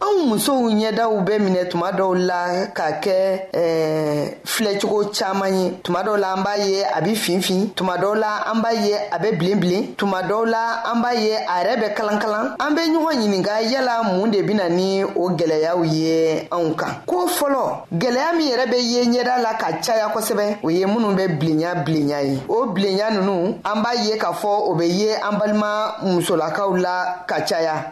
anw musow ɲɛdaw bɛ minɛ tuma dɔw la ka kɛ eh, filɛcogo caman ye tuma dɔw la an b'a ye a bɛ finfin tuma dɔw la an b'a ye a bɛ bilenbilen tuma dɔw la an b'a ye a yɛrɛ bɛ kalankalan an bɛ ɲɔgɔn ɲininka yala mun de bɛna ni o gɛlɛyaw ye anw kan ko fɔlɔ gɛlɛya min yɛrɛ bɛ ye ɲɛda la ka caya kosɛbɛ o ye minnu bɛ bilenya bilenya ye o bilenya ninnu an b'a ye k'a fɔ o bɛ ye an balima musolakaw la ka caya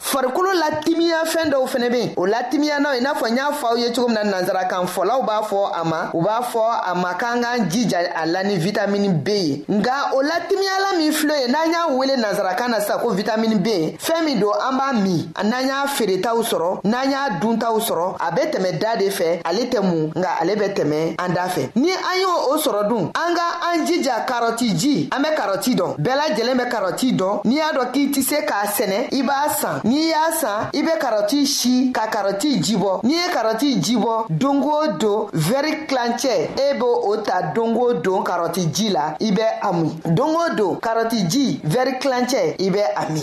farikolo latimiya fɛn dɔw fɛnɛ be yen o latimiyanaw i n'a fɔ n y'a fɔ aw ye cogo min na nansarakan fɔlaw b'a fɔ a ma u b'a fɔ a ma k'an k'an jija a la ni vitamini b ye nka o latimiyala min filɛ ye n'an y'a wele nansarakan na sisan ko vitamini b fɛn min don an b'a min n'an y'a feeretaw sɔrɔ n'an y'a duntaw sɔrɔ a be tɛmɛ da de fɛ ale tɛ mun nka ale bɛ tɛmɛ an da fɛ ni an y'o o sɔrɔ dun an ka an jija karɔti ji an bɛ karɔti dɔn bɛɛ lajɛlen bɛ karɔti dɔn n'i y'a dɔn k'i tɛ se k'a sɛnɛ i b'a san n'i y'a san i bɛ karɔti si ka karɔti ji bɔ n'i ye karɔti ji bɔ don o don vɛri tilancɛ e b'o o ta don o don karɔti ji la i bɛ a min don o don karɔti ji vɛri tilancɛ i bɛ a min.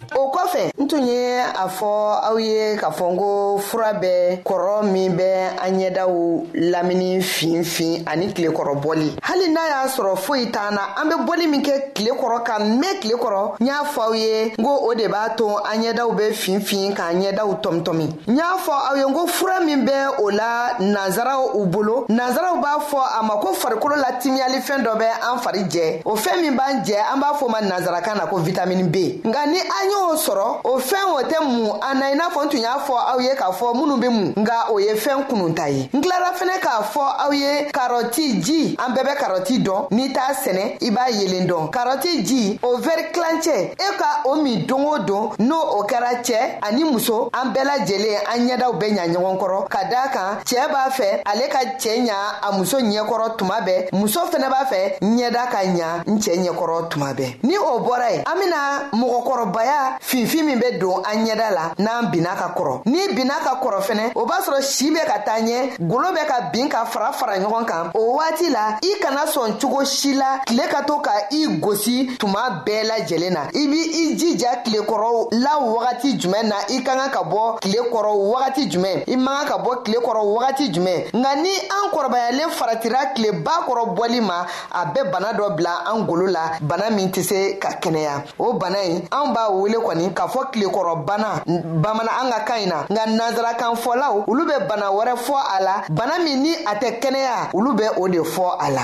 o kɔfɛ n tun ye a fɔ aw ye k'a fɔ n ko fura bɛ kɔrɔ min bɛ an ɲɛdaw lamini finfin ani tilekɔrɔ bɔli hali n'a y'a sɔrɔ foyi t'an na an bɛ bɔli min kɛ tile kɔrɔ ka mɛn tile kɔrɔ n y'a fɔ aw ye n ko o de b'a to an ɲɛdaw bɛ finfin k'an ɲɛdaw tɔmtɔmi n y'a fɔ aw ye ko fura min bɛ o la nanzaraw u bolo nanzaraw b'a fɔ a ma ko farikolo la timiyalifɛn dɔ bɛ an fari jɛ o fɛn min b'an jɛ an b'a fɔ ma nanzarakan na ko vitamini b nka ni an y'o sɔrɔ o fɛn o tɛ mun an na i n'a fɔ n tun y'a fɔ aw ye k'a fɔ minnu bɛ mun nka o ye fɛn kunun ta ye n tilara fɛnɛ k'a fɔ aw ye karɔti ji an bɛɛ bɛ karɔti dɔn n'i t'a sɛnɛ i b'a yelen dɔn karɔti ji o vɛri tilancɛ e ka o min don o don n'o o kɛra cɛ ani muso an bɛɛ lajɛlen an ɲɛdaw bɛ ɲa ɲɔgɔn kɔrɔ ka daa kan cɛɛ b'a fɛ ale ka cɛɛ ɲa a muso ɲɛkɔrɔ tuma bɛɛ muso fɛnɛ b'a fɛ ɲɛda ka ɲa n cɛɛ ɲɛkɔrɔ tuma bɛɛ ni o bɔra ye an bena mɔgɔkɔrɔbaya finfin min be don an ɲɛda la n'an binna ka kɔrɔ n'i binna ka kɔrɔ fɛnɛ o b'a sɔrɔ si bɛ ka taa ɲɛ golo bɛ ka bin ka fara fara ɲɔgɔn kan o waati la i kana sɔn cogo si la tile ka to ka i gosi tuma bɛɛ lajɛlen na i b' i jija tile kɔrɔ la wagati jumɛn na i ka kan ka bɔ tile kɔrɔ wagati jumɛn i man kan ka bɔ tile kɔrɔ wagati jumɛn nka ni an kɔrɔbayalen faratira tileba kɔrɔ bɔli ma a bɛ bana dɔ bila an golo la bana min tɛ se ka kɛnɛya o bana in an b'a wele kɔni k'a fɔ tilekɔrɔ bana bamanan an ka kan in na nka nanzarakan fɔlaw olu bɛ bana wɛrɛ fɔ a la bana min ni a tɛ kɛnɛya olu bɛ o de fɔ a la.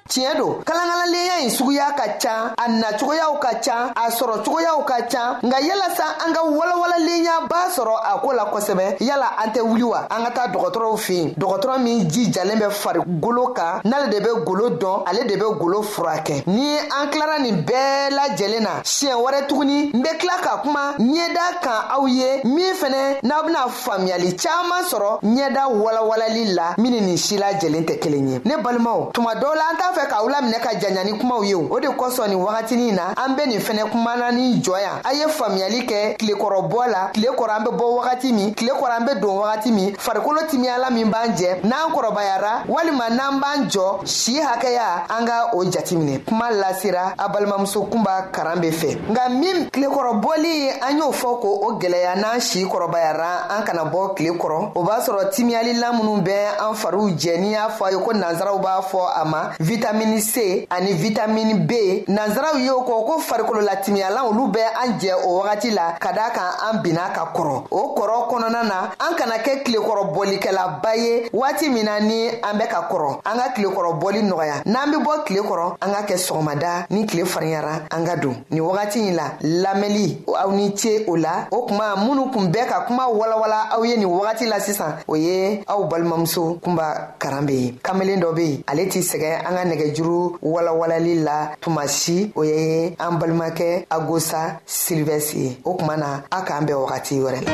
tiɲɛ don kalankalanlenya in suguya ka ca a nacogoyaw ka ca a sɔrɔ cogoyaw ka ca nka yalasa an ka walawalalenyaba sɔrɔ a ko la kosɛbɛ yala an tɛ wuli wa an ka taa dɔgɔtɔrɔw fɛ yen dɔgɔtɔrɔ min jijalen bɛ farigolo kan n'ale de bɛ golo dɔn ale de bɛ golo furakɛ ni an tilara nin bɛɛ lajɛlen na siɲɛ wɛrɛ tuguni n bɛ tila ka kuma ɲɛda kan aw ye min fɛnɛ n'aw bɛna faamuyali caaman sɔrɔ ɲɛda walawalali la min ni nin si lajɛlen tɛ kelen ye ne balimaw tuma dɔw la an t'a fɛ k'aw laminɛ ka janya ni kumaw ye o de kosɔn nin wagatinin na an be nin fɛnɛ kumana ni jɔ yan a ye faamuyali kɛ tilekɔrɔbɔ la tile kɔrɔ an be bɔ wagati min tile kɔrɔ an be don wagati min farikolo timiyala min b'an jɛ n'an kɔrɔbayara walima n'an b'an jɔ si hakɛya an ka o jatiminɛ kuma lasera a balimamuso kunba karan be fɛ nka min tilekɔrɔbɔli ye an y'o fɔ ko o gwɛlɛya n'an si kɔrɔbayara an kana bɔ tile kɔrɔ o b'a sɔrɔ timiyalilan minnu bɛ an fariw jɛ n'i y'a fɔ a ye ko nansaraw b'a fɔ a ma vitamini c ani vitamini b nansaraw ye o kɔ ko farikololatimiyalan olu bɛ an jɛ o wagati la ka daa kan an binna ka kɔrɔ o kɔrɔ kɔnɔna na an kana kɛ tilekɔrɔbɔlikɛlaba ye waati min na ni an bɛ ka kɔrɔ an ka tilekɔrɔbɔli nɔgɔya n'an be bɔ tile kɔrɔ an ka kɛ sɔgɔmada ni tile fariyara an ka don ni wagati ɲi la lamɛnli aw ni ce o la o kuma minnu kun bɛɛ ka kuma walawala aw ye nin wagati la sisan o ye aw balimamuso kunba karan be ye kamalen dɔ be yen ale t'i sɛgɛn an ka nɛgɛjuru walawalali la tuma si o ye an balimakɛ agosa silivɛsi ye o kuma na a k'an bɛn wagati wɛrɛ la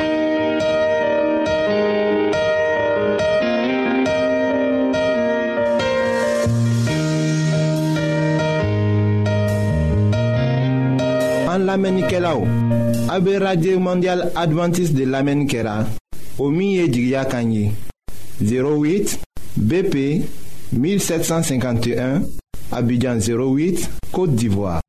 an lamɛnnikɛlaw a bɛ radio mondial adventiste de lamɛnni kɛra o min ye jigiya kan ye 08 bp 1751 abidjan 08 côte d'ivoire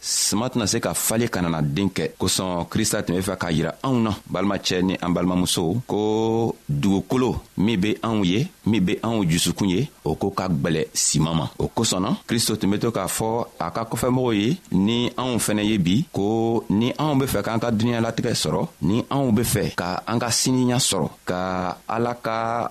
sima tɛna se ka falen ka nana den kɛ kosɔn krista tun be fɛ k'a yira anw na balimacɛ ni an balimamusow ko dugukolo min be anw ye min be anw jusukun ye o ko ka gwɛlɛ siman ma o kosɔn na kristo tun be to k'a fɔ a ka kɔfɛmɔgɔw ye ni anw fɛnɛ ye bi ko ni anw be fɛ k'an ka duniɲalatigɛ sɔrɔ ni anw be fɛ ka an ka siniya sɔrɔ ka ala ka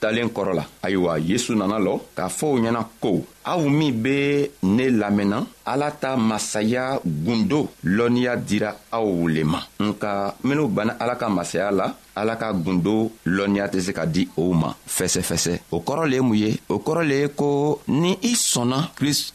talen kɔrɔ la ayiwa yesu nana lɔ k'a fɔ u ɲɛna ko aw min be ne lamɛnna ala ta masaya gundo lɔnniya dira aw le ma nka minw banna ala ka masaya la ala ka gundo lɔnniya tɛ se ka di o ma fɛsɛfɛsɛ o kɔrɔ le ye mun ye o kɔrɔ le ye ko ni i sɔnna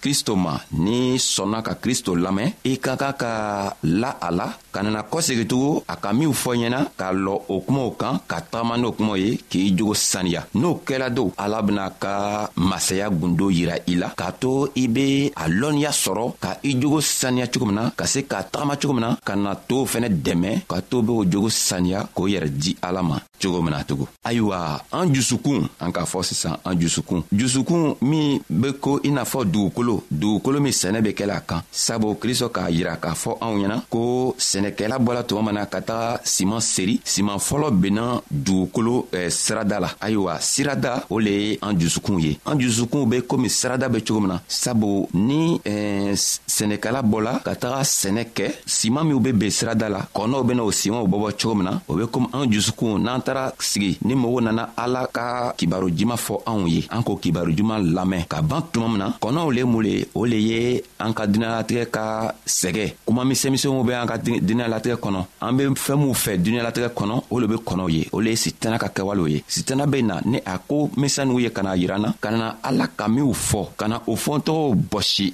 kristo ma ni sɔnna ka kristo lamɛn i ka kan ka la a la ka nana kɔsegitugu a ka minw fɔ ɲɛna k'a lɔ o kumaw kan ka tagama n'o kumaw ye k'i jogo saniya n'o kɛla don ala bena ka masaya gundo yira i la k'a to i be a lɔnniya sɔrɔ ka i jogo saniya cogo min na ka se k'a tagama cogo min na ka na tow fɛnɛ dɛmɛ ka to be o jogo saniya k'o yɛrɛ di ala ma cogo min na tugun ayiwa an jusukun an k'a fɔ sisan an jusukun jusukun min be ko i n'a fɔ dugukolo dugukolo min sɛnɛ be kɛla a kan sabu kristɔ k'a yira k'a fɔ anw ɲɛna ko sɛnɛkɛla bɔla tuma min na ka taga siman seri siman fɔlɔ benna dugukolo eh, sirada la ayiwa sirada o le ye an jusukun ye an jusukun be komi sirada be cogo min na sabu ni eh, sɛnɛkɛla bɔla ka taga sɛnɛ kɛ siman minw be ben sirada la kɔnɔw bena o simanw bɔbɔ cogo min na o be komi an jusukunw n'an taara sigi ni mogo nana ala ka kibaru jima fɔ anw ye an k'o kibaru juman lamɛn ka ban tuma min na kɔnɔw le mun le o le ye an ka duniɲalatigɛ ka sɛgɛ kuma misɛnmisɛnw be an ka duniɲalatigɛ kɔnɔ an be fɛɛn minw fɛ duniɲalatigɛ kɔnɔ o le be kɔnɔw ye o le ye sitana ka kɛwalew ye sitana be na ni a ko misɛnninw ye ka na yiran na ka na ala ka minw fɔ ka na o fɔntɔgɔw bɔsi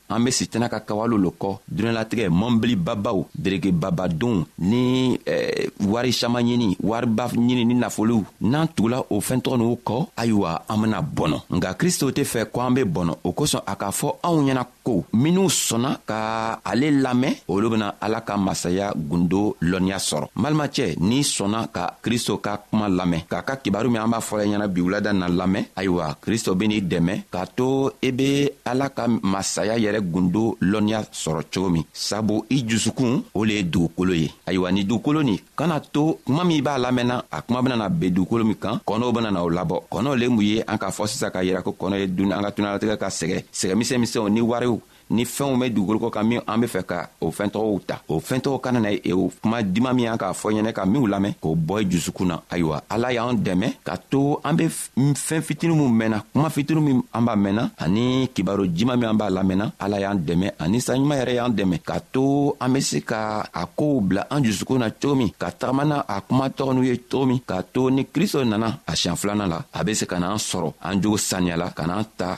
an be sitana ka kawalo lo kɔ dunɛlatigɛ mɔnbili babaw derege babadonw ni eh, wari saman ɲini wariba ɲini ni nafolow n'an tugula o fɛntɔgɔ n'u kɔ ayiwa an bena bɔnɔ nka kristo tɛ fɛ ko an be bɔnɔ o kosɔn a k'a fɔ anw ɲɛna ko minw sɔnna ka ale lamɛn olu bena ala ka masaya gundo lɔnniya sɔrɔ malimacɛ n'i sɔnna ka kristo ka kuma lamɛn k'a ka kibaru min an b'a fɔla ɲɛna biwulada na lamɛn ayiwa kristo ben'i dɛmɛ k'a to i be ala ka masaya yɛrɛ gundo lɔnniya sɔrɔ cogo min sabu i jusukun o le ye dugukolo ye ayiwa ni dugukolo nin kana to kuma min b'a lamɛnna a kuma benana ben dugukolo min kan kɔnɔw benana o labɔ kɔnɔ le mun ye an k'a fɔ sisan k'a yira ko kɔnɔ ye dun an ka tunalatigɛ ka sɛgɛ sɛgɛ misɛn misɛnw ni wariw ni fɛnw bɛ dugukolo kɔ kan min an be fɛ ka o fɛn tɔgɔw ta o fɛn tɔgɔ kana na e o kuma diman min y'an k'a fɔ ɲɛnɛ ka minw lamɛn k'o bɔ i jusukun na ayiwa ala y'an dɛmɛ ka to an be fɛn fitini min mɛnna kuma fitini min an b'a mɛnna ani kibaro jiman min an b'a lamɛnna ala y'an dɛmɛ ani saɲuman yɛrɛ y'an dɛmɛ ka to an be se ka a koow bila an jusukun na cogo min ka tagamana a kuma tɔgɔ n'u ye cogo min k'a to ni kristo nana a siɲan filanan la a be se ka n'an sɔrɔ an jogo saniyala ka n'an ta